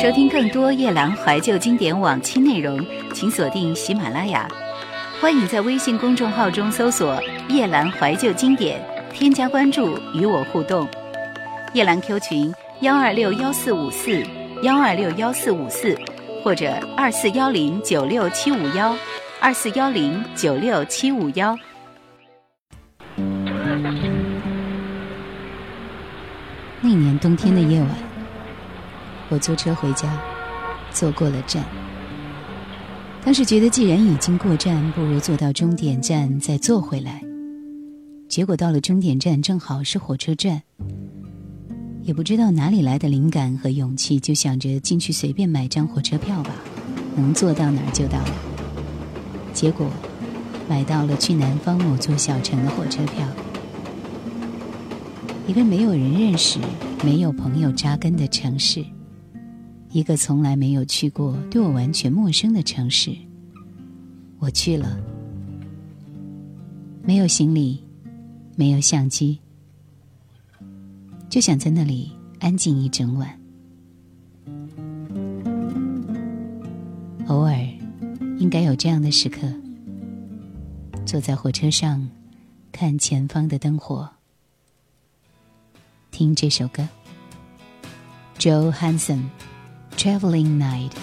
收听更多夜兰怀旧经典往期内容，请锁定喜马拉雅。欢迎在微信公众号中搜索“夜兰怀旧经典”，添加关注与我互动。夜兰 Q 群：幺二六幺四五四幺二六幺四五四，或者二四幺零九六七五幺二四幺零九六七五幺。那年冬天的夜晚。我坐车回家，坐过了站。当时觉得，既然已经过站，不如坐到终点站再坐回来。结果到了终点站，正好是火车站。也不知道哪里来的灵感和勇气，就想着进去随便买张火车票吧，能坐到哪儿就到哪儿。结果买到了去南方某座小城的火车票，一个没有人认识、没有朋友扎根的城市。一个从来没有去过、对我完全陌生的城市，我去了。没有行李，没有相机，就想在那里安静一整晚。偶尔，应该有这样的时刻：坐在火车上，看前方的灯火，听这首歌，Joe Hansen。Traveling night.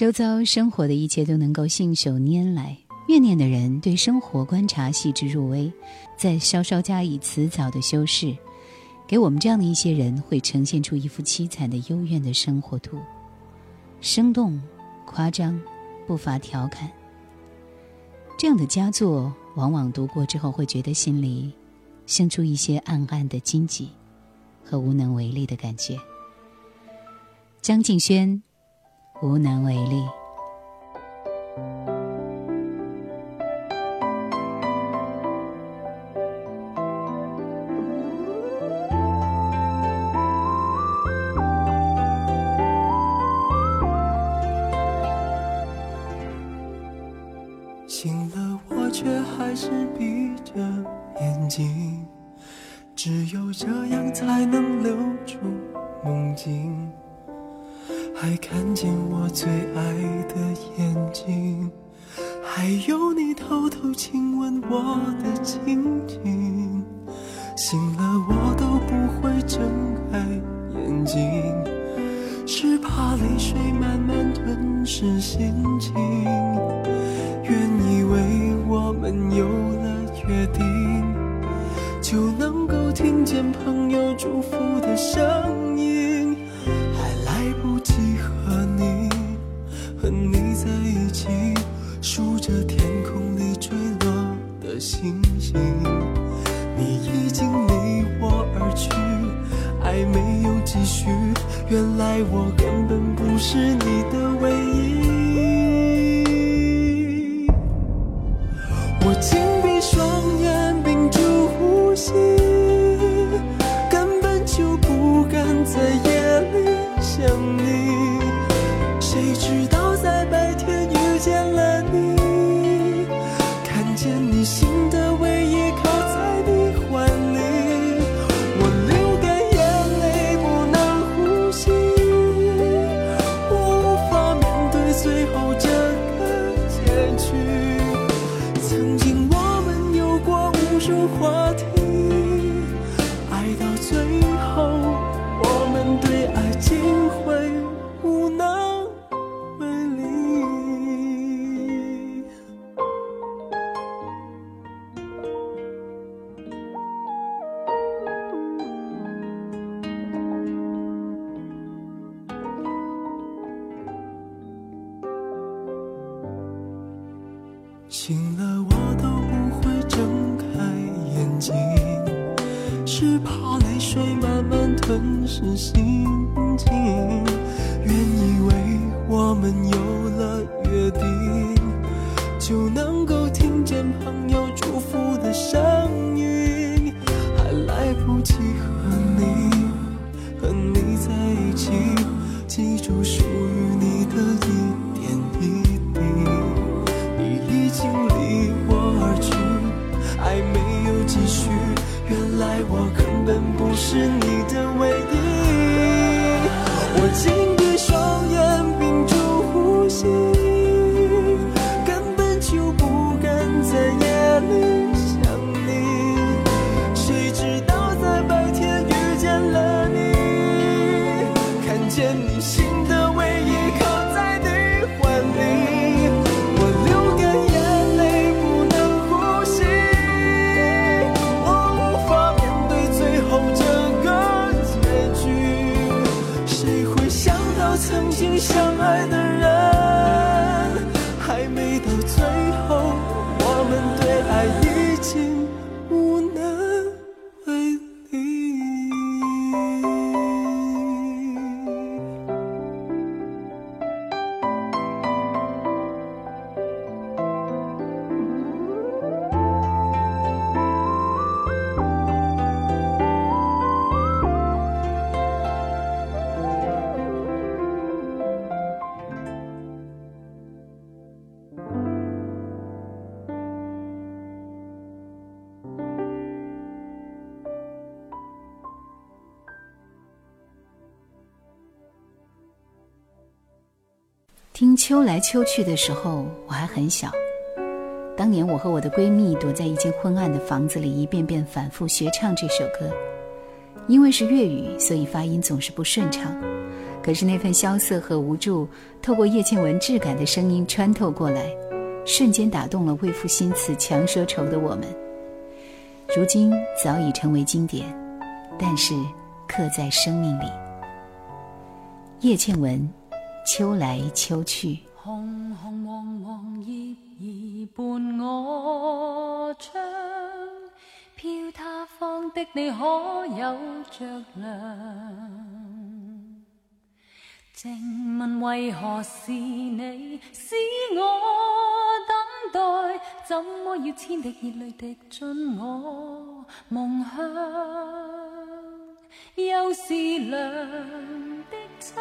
周遭生活的一切都能够信手拈来。怨念的人对生活观察细致入微，再稍稍加以辞藻的修饰，给我们这样的一些人会呈现出一幅凄惨的幽怨的生活图，生动、夸张，不乏调侃。这样的佳作，往往读过之后会觉得心里生出一些暗暗的荆棘和无能为力的感觉。张敬轩，无能为力。秋来秋去的时候，我还很小。当年我和我的闺蜜躲在一间昏暗的房子里，一遍遍反复学唱这首歌。因为是粤语，所以发音总是不顺畅。可是那份萧瑟和无助，透过叶倩文质感的声音穿透过来，瞬间打动了为赋新词强说愁的我们。如今早已成为经典，但是刻在生命里。叶倩文，秋来秋去。红红黄黄叶儿伴我窗，飘他方的你可有着凉？静问为何是你使我等待？怎么要千滴热泪滴进我梦乡？又是凉的秋，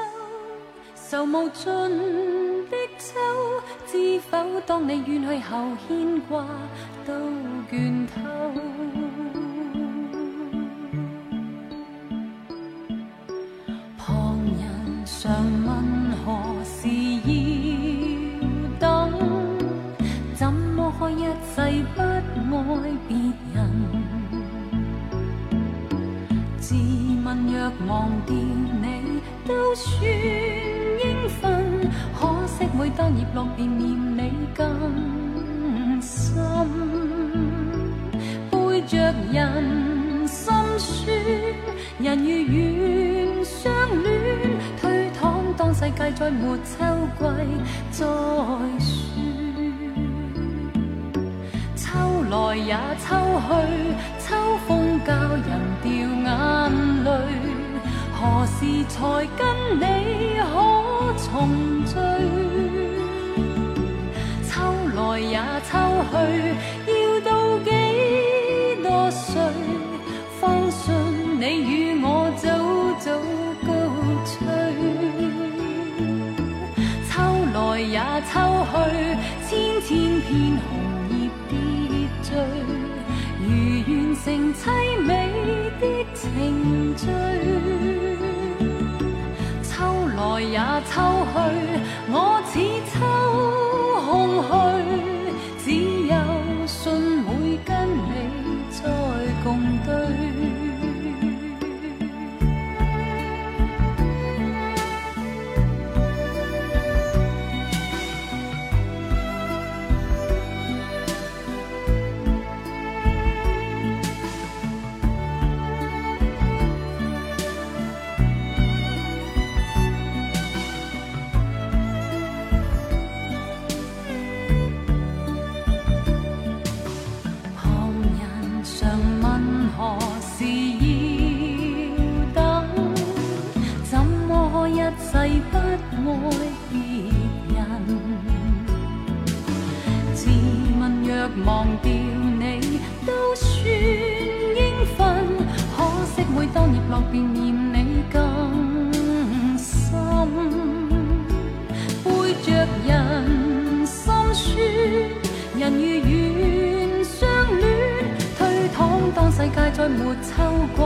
愁无尽的秋，知否？当你远去后，牵挂都倦透。旁人常问何时要等？怎么可一世不爱别人？自问若忘掉你都算应份，可惜每当叶落便念你更深，背着人心酸，人如愿相恋。当世界再没秋季再说，秋来也秋去，秋风教人掉眼泪。何时才跟你可重聚？秋来也秋去，要到几多岁，方信你与我早早告吹？秋来也秋去，千千片红叶跌坠，如完成凄美的程序。来也秋去，我似秋空虚，我便念你更深，背着人心酸，人如愿相恋，推搪当世界再没秋季。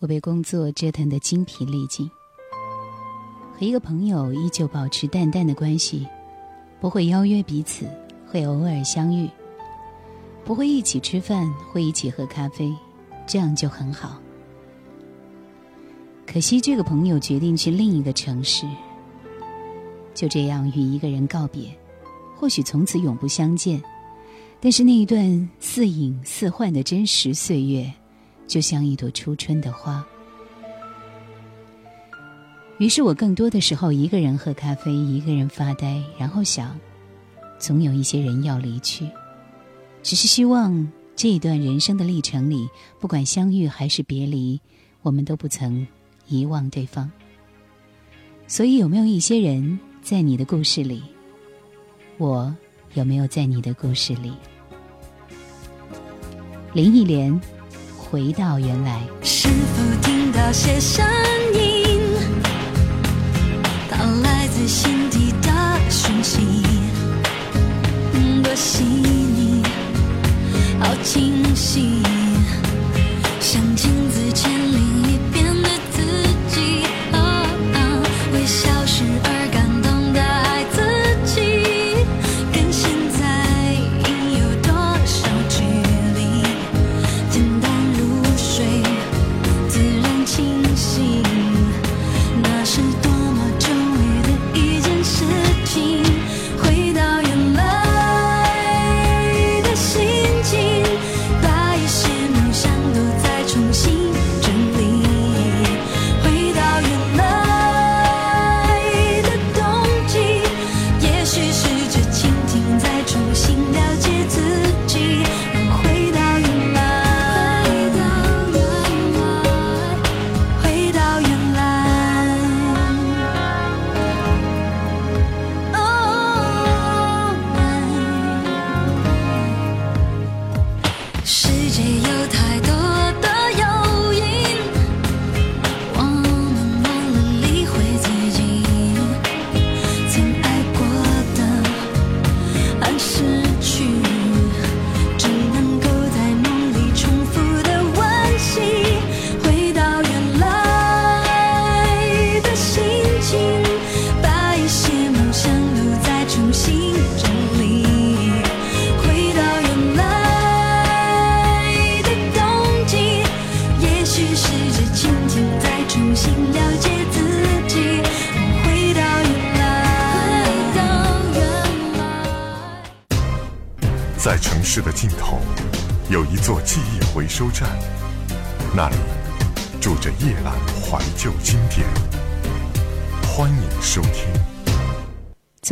我被工作折腾得精疲力尽，和一个朋友依旧保持淡淡的关系，不会邀约彼此，会偶尔相遇。不会一起吃饭，会一起喝咖啡，这样就很好。可惜这个朋友决定去另一个城市，就这样与一个人告别，或许从此永不相见。但是那一段似影似幻的真实岁月，就像一朵初春的花。于是我更多的时候一个人喝咖啡，一个人发呆，然后想，总有一些人要离去，只是希望这一段人生的历程里，不管相遇还是别离，我们都不曾遗忘对方。所以，有没有一些人在你的故事里？我。有没有在你的故事里？林忆莲，回到原来。是否听到些声音？它来自心底的讯息，多细腻，好清晰，像镜子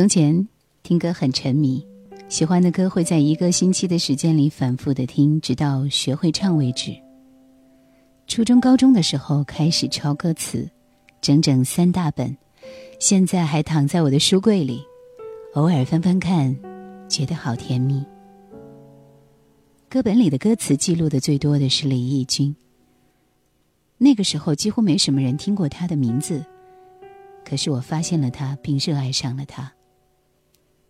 从前听歌很沉迷，喜欢的歌会在一个星期的时间里反复的听，直到学会唱为止。初中、高中的时候开始抄歌词，整整三大本，现在还躺在我的书柜里，偶尔翻翻看，觉得好甜蜜。歌本里的歌词记录的最多的是李翊君。那个时候几乎没什么人听过他的名字，可是我发现了他，并热爱上了他。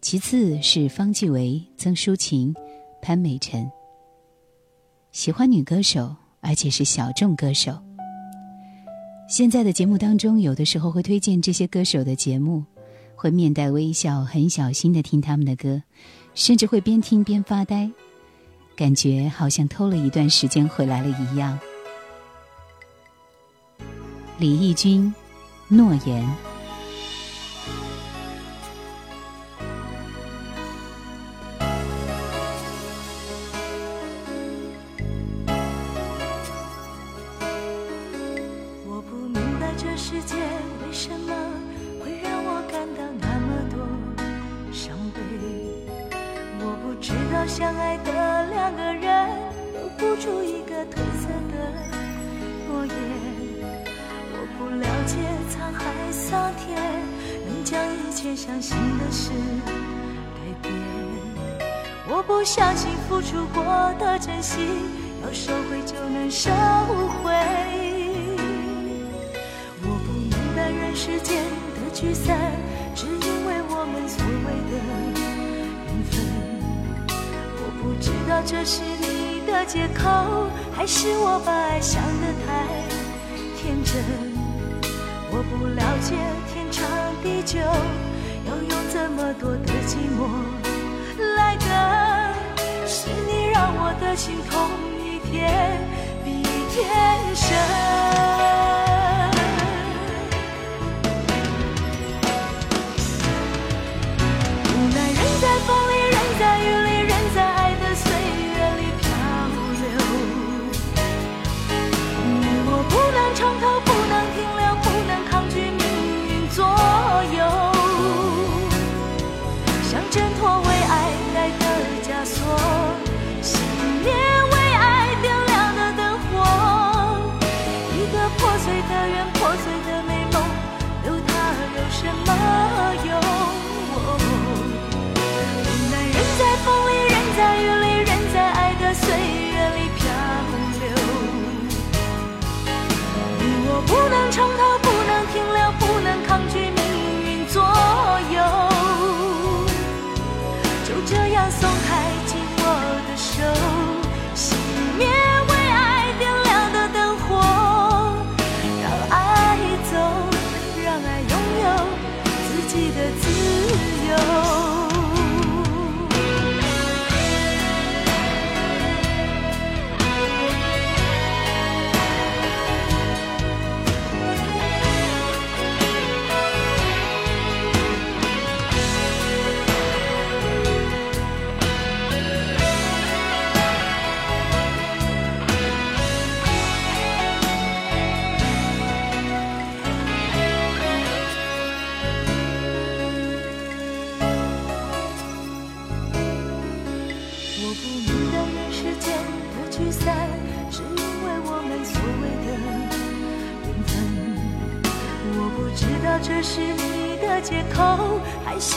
其次是方季韦、曾淑琴、潘美辰。喜欢女歌手，而且是小众歌手。现在的节目当中，有的时候会推荐这些歌手的节目，会面带微笑，很小心的听他们的歌，甚至会边听边发呆，感觉好像偷了一段时间回来了一样。李翊君，诺言。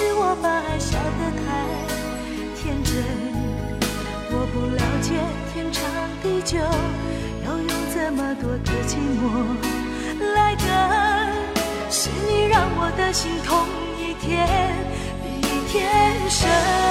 是我把爱笑得太天真？我不了解天长地久，要用这么多的寂寞来等。是你让我的心痛一天比一天深。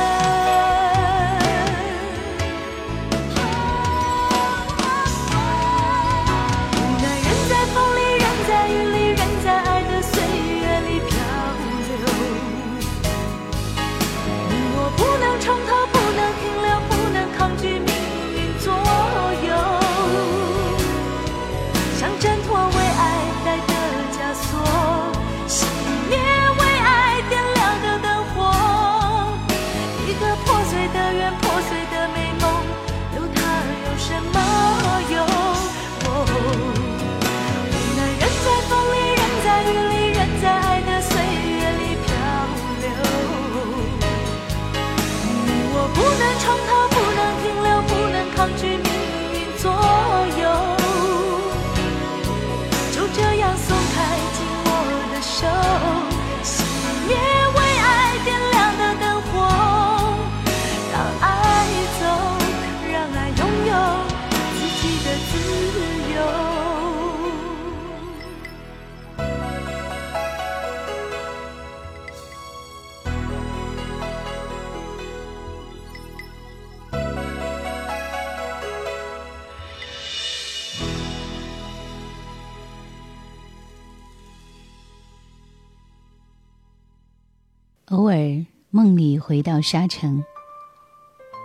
回到沙城，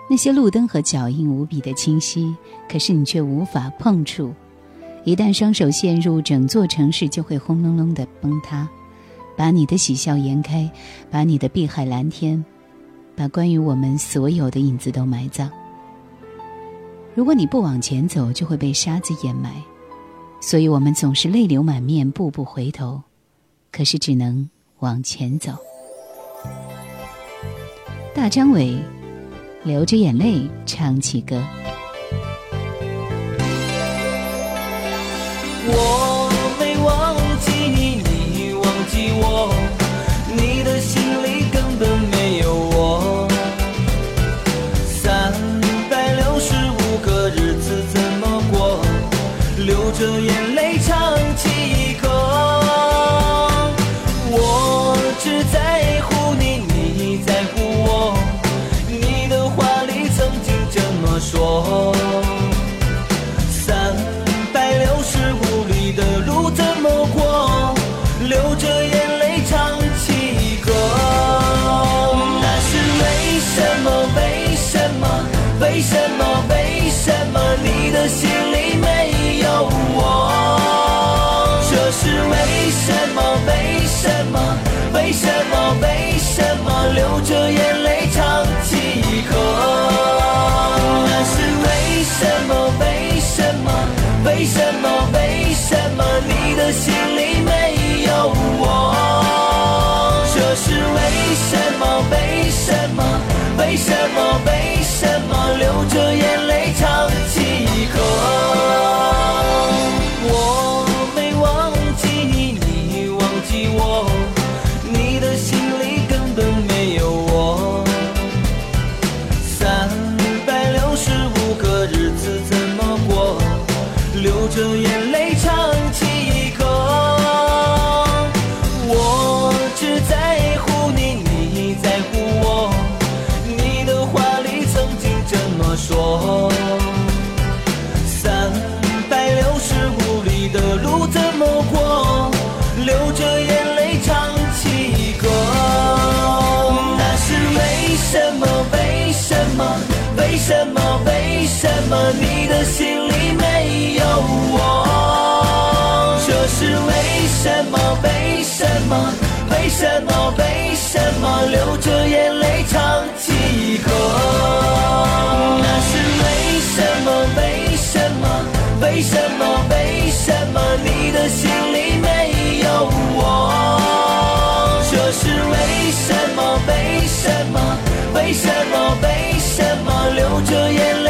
那些路灯和脚印无比的清晰，可是你却无法碰触。一旦双手陷入，整座城市就会轰隆隆的崩塌，把你的喜笑颜开，把你的碧海蓝天，把关于我们所有的影子都埋葬。如果你不往前走，就会被沙子掩埋，所以我们总是泪流满面，步步回头，可是只能往前走。大张伟流着眼泪唱起歌。我没忘记你，你忘记我，流着眼泪唱起歌，那是为什么？为什么？为什么？为什么？你的心里没有我？这是为什么？为什么？为什么？为什么？流着眼泪唱起。么你的心里没有我？这是为什么？为什么？为什么？为什么流着眼泪唱起歌？那是为什么？为什么？为什么？为什么你的心里没有我？这是为什么？为什么？为什么？为什么流着眼泪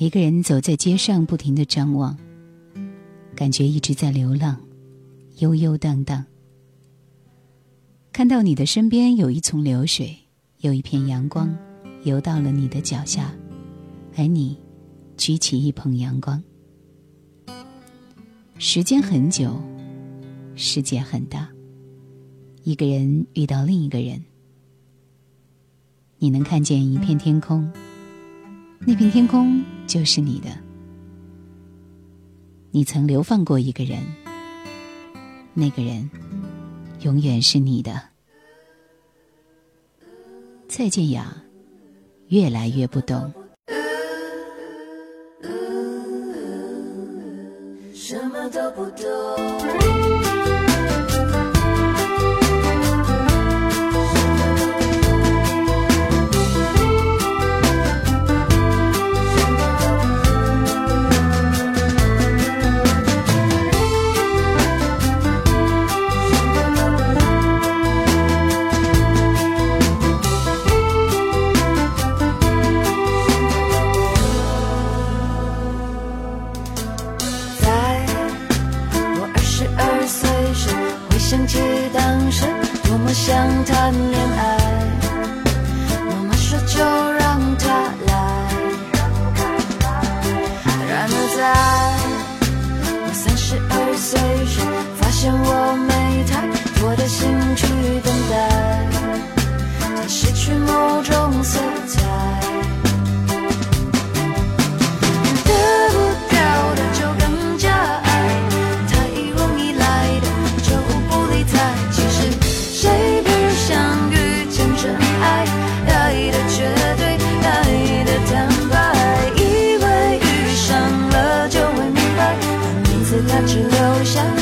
一个人走在街上，不停的张望，感觉一直在流浪，悠悠荡荡。看到你的身边有一丛流水，有一片阳光，游到了你的脚下，而你举起一捧阳光。时间很久，世界很大，一个人遇到另一个人，你能看见一片天空。那片天空就是你的。你曾流放过一个人，那个人永远是你的。蔡健雅，越来越不懂。什么都不懂。谈恋爱。妈妈说就让他来。然而在我三十二岁时，发现我没太多的心去等待，它失去某种色彩。只留下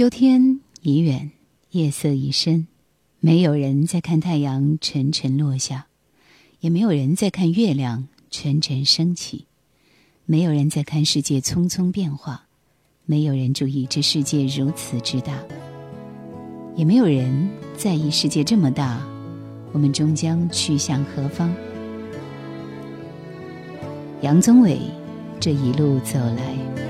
秋天已远，夜色已深，没有人在看太阳沉沉落下，也没有人在看月亮沉沉升起，没有人在看世界匆匆变化，没有人注意这世界如此之大，也没有人在意世界这么大，我们终将去向何方？杨宗纬这一路走来。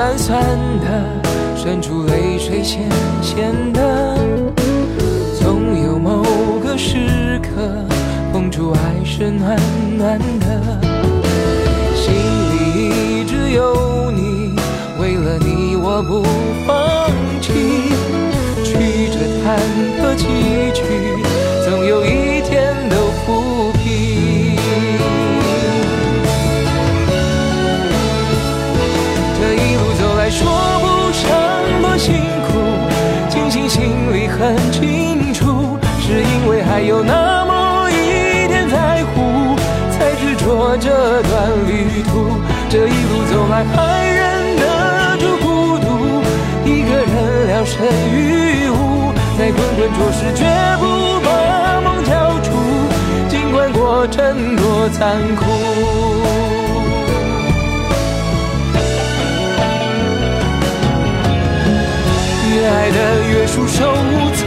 酸酸的，渗出泪水咸咸的，总有某个时刻，碰触爱是暖暖的。心里一直有你，为了你我不放弃，曲折坎坷崎岖，还有那么一点在乎，才执着这段旅途。这一路走来，还忍得住孤独，一个人聊胜于无，在滚滚浊世绝不把梦交出，尽管过程多残酷。越爱的越束手无策，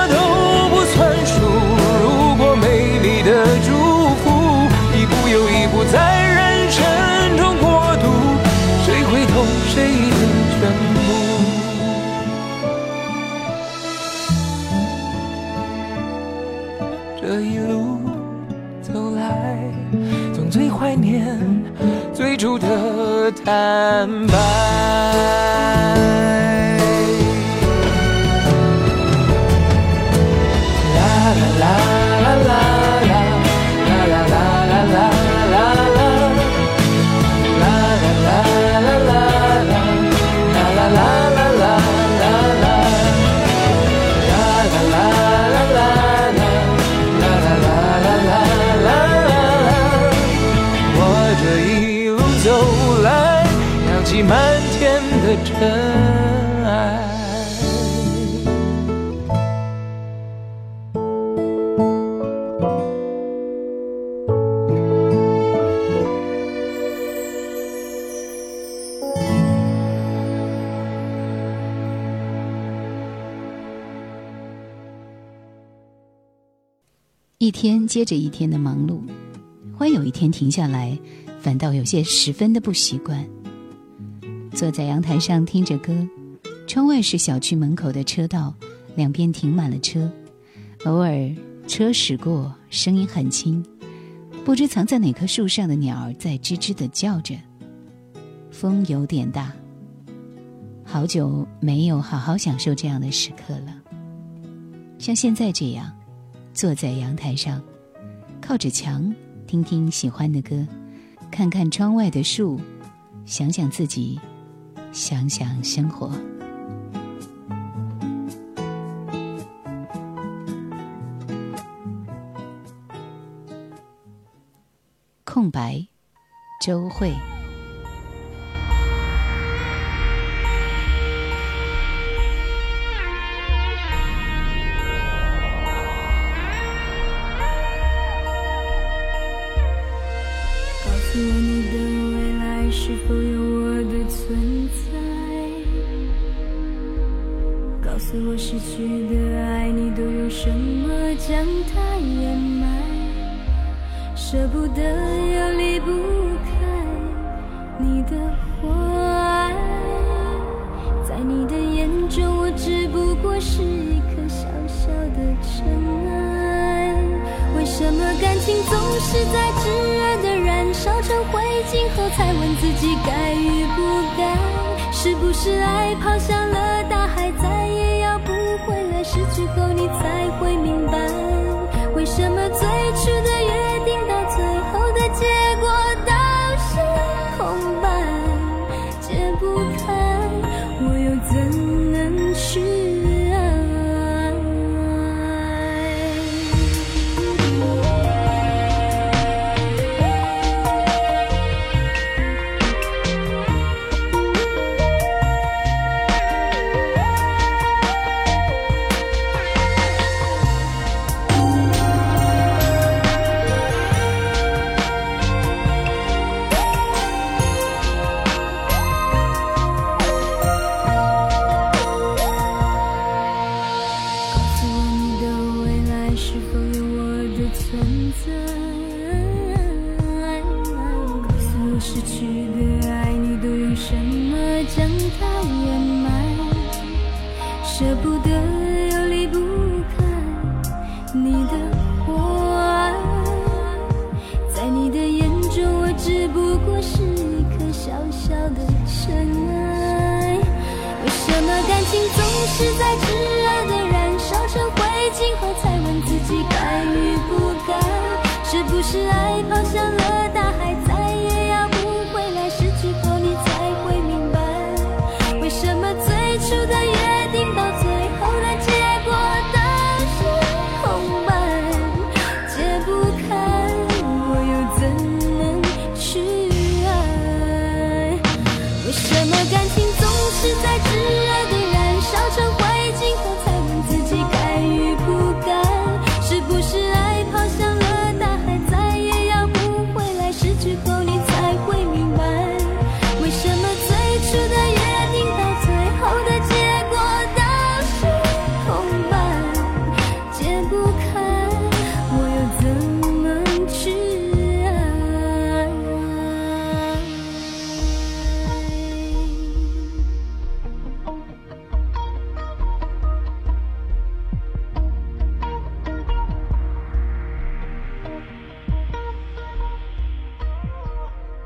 的祝福，一步又一步在人生中过渡，谁会懂谁的全部？这一路走来，总最怀念最初的坦白。接着一天的忙碌，忽然有一天停下来，反倒有些十分的不习惯。坐在阳台上听着歌，窗外是小区门口的车道，两边停满了车，偶尔车驶过，声音很轻，不知藏在哪棵树上的鸟儿在吱吱的叫着。风有点大，好久没有好好享受这样的时刻了，像现在这样。坐在阳台上，靠着墙，听听喜欢的歌，看看窗外的树，想想自己，想想生活。空白，周慧。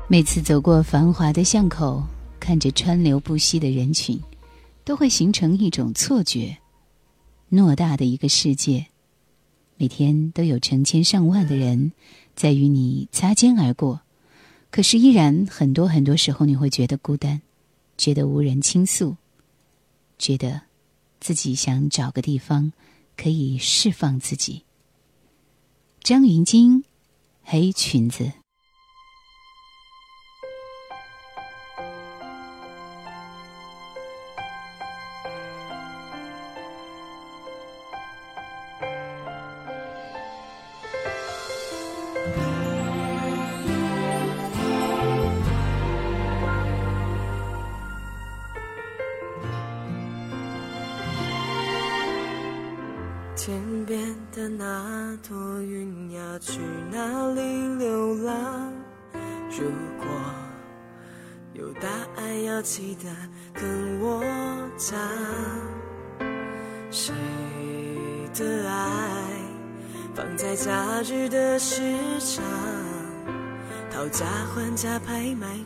每次走过繁华的巷口，看着川流不息的人群，都会形成一种错觉：偌大的一个世界，每天都有成千上万的人在与你擦肩而过，可是依然很多很多时候，你会觉得孤单，觉得无人倾诉，觉得自己想找个地方可以释放自己。张芸京，黑裙子。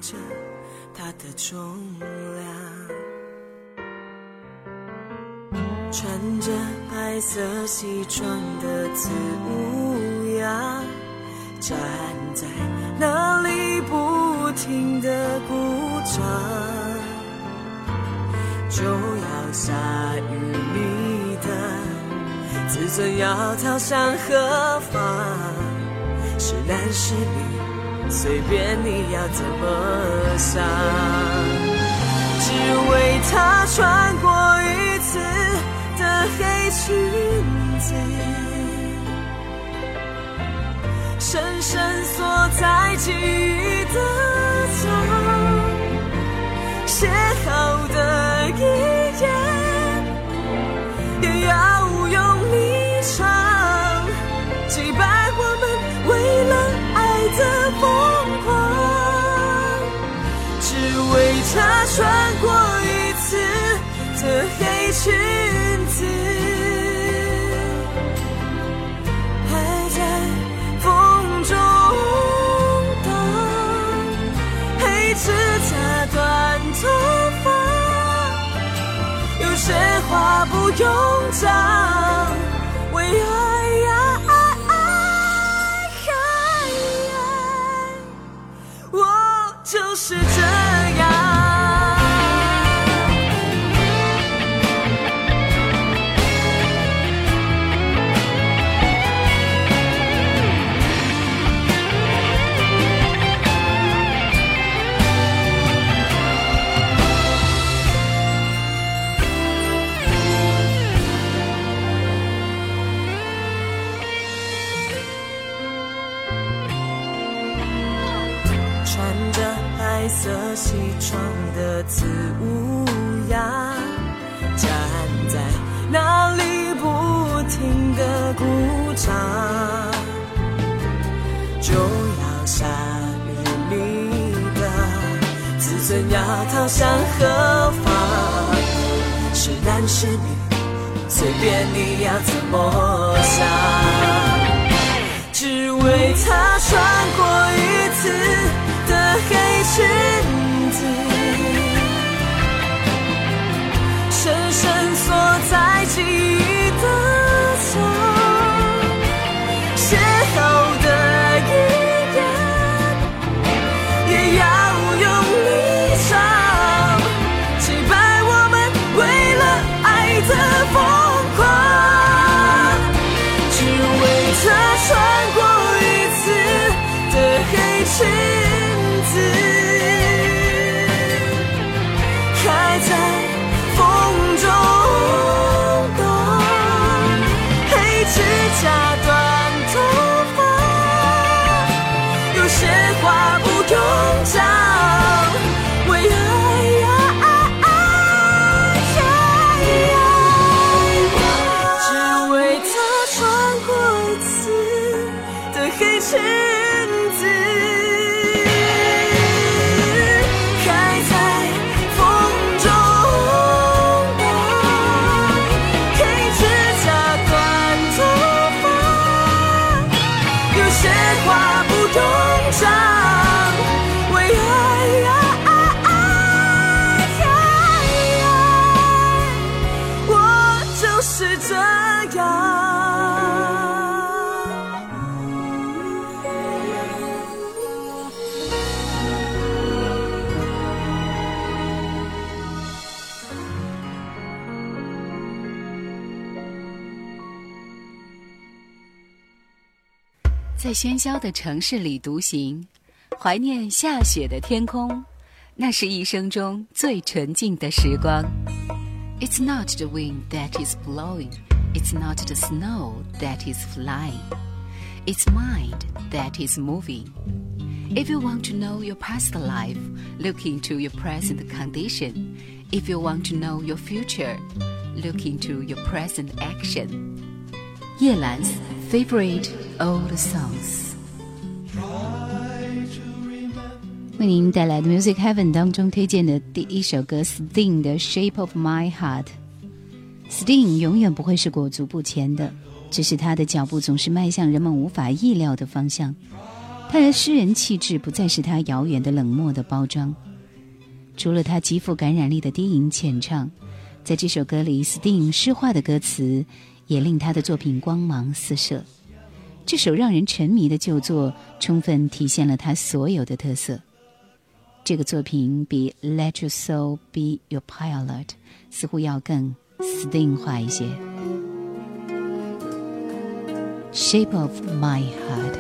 着它的重量。穿着白色西装的子乌鸦，站在那里不停的鼓掌，就要下雨，你的自尊要逃向何方？是男是女，随便你要怎么想，只为他穿过一次。的黑裙子，深深锁在记忆的黑裙子。还在风中荡，黑指甲短头发，有些话不用讲，逃向何方？是男是女，随便你要怎么想，只为他穿过一次。在喧嚣的城市里独行，怀念下雪的天空，那是一生中最纯净的时光。It's not the wind that is blowing, it's not the snow that is flying, it's mind that is moving. If you want to know your past life, look into your present condition. If you want to know your future, look into your present action. 叶兰 Favorite old songs，为您带来的 Music Heaven 当中推荐的第一首歌 Sting 的《Shape of My Heart》。Sting 永远不会是裹足不前的，只是他的脚步总是迈向人们无法意料的方向。他的诗人气质不再是他遥远的冷漠的包装。除了他极富感染力的低吟浅唱，在这首歌里，Sting 诗化的歌词也令他的作品光芒四射。这首让人沉迷的旧作，充分体现了他所有的特色。这个作品比《Let Your Soul Be Your Pilot》似乎要更 Sting 化一些。《Shape of My Heart》。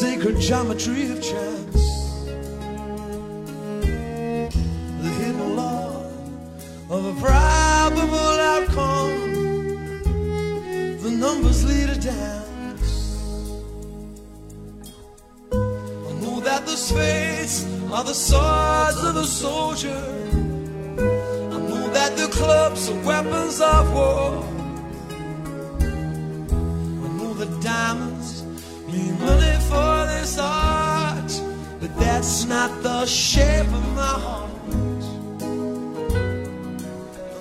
Sacred geometry of chance. The hidden law of a probable outcome. The numbers lead a dance. I know that the spades are the swords of the soldier. I know that the clubs are weapons of war. I know the diamonds but that's not the shape of my heart.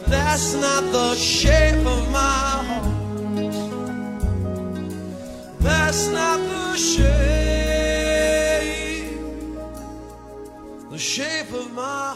That's not the shape of my heart. That's not the shape, the shape of my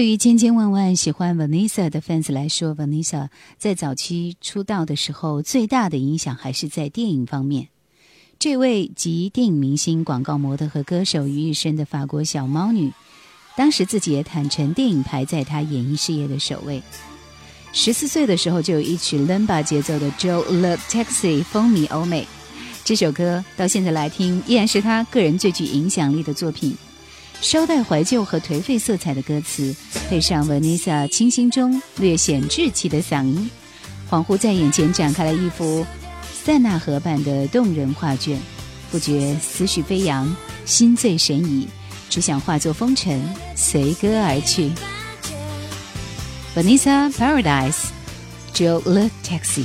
对于千千万万喜欢 Vanessa 的 fans 来说，Vanessa 在早期出道的时候，最大的影响还是在电影方面。这位集电影明星、广告模特和歌手于一身的法国小猫女，当时自己也坦诚，电影排在她演艺事业的首位。十四岁的时候，就有一曲 Lumba 节奏的《Joe Love Taxi》风靡欧美。这首歌到现在来听，依然是她个人最具影响力的作品。稍带怀旧和颓废色彩的歌词，配上 Vanessa 清新中略显稚气的嗓音，恍惚在眼前展开了一幅塞纳河畔的动人画卷，不觉思绪飞扬，心醉神怡，只想化作风尘，随歌而去。Vanessa Paradise, Joe Le Taxi。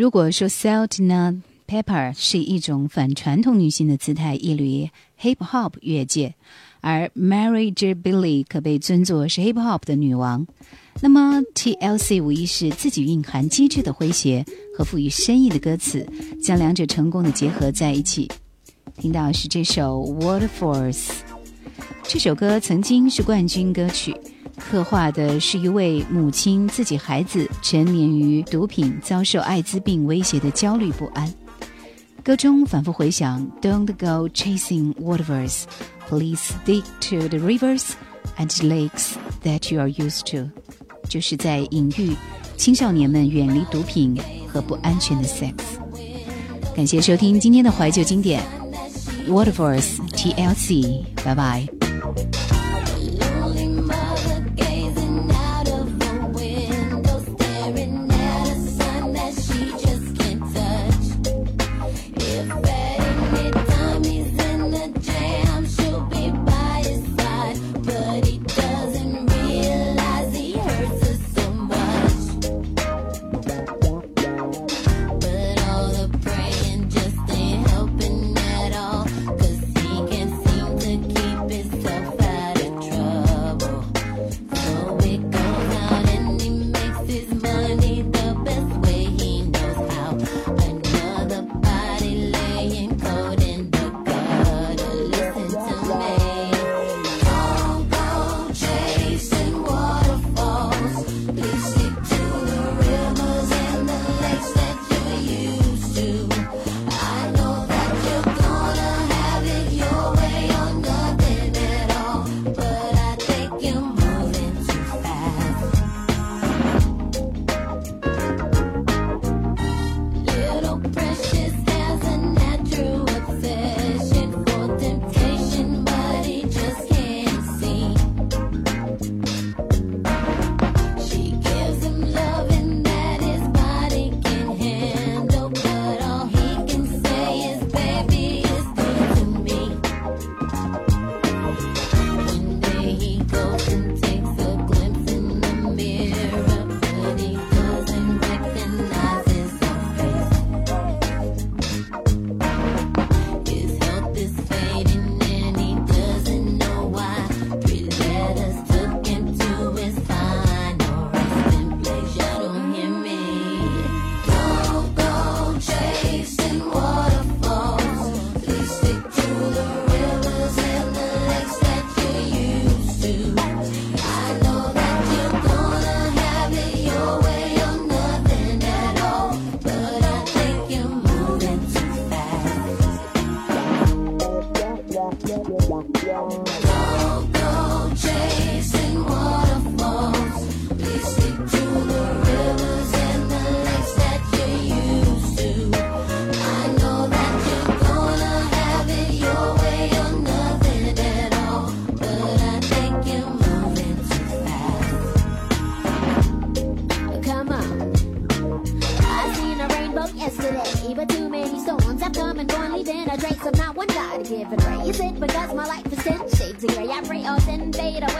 如果说 Salt Not Pepper 是一种反传统女性的姿态，一缕 Hip Hop 越界，而 Mary J. Billy 可被尊作是 Hip Hop 的女王，那么 TLC 无疑是自己蕴含机智的诙谐和赋予深意的歌词，将两者成功的结合在一起。听到是这首 Waterfalls，这首歌曾经是冠军歌曲。刻画的是一位母亲自己孩子沉湎于毒品、遭受艾滋病威胁的焦虑不安。歌中反复回响 "Don't go chasing waterfalls, please stick to the rivers and lakes that you are used to"，就是在隐喻青少年们远离毒品和不安全的 sex。感谢收听今天的怀旧经典 Waterfalls TLC，拜拜。想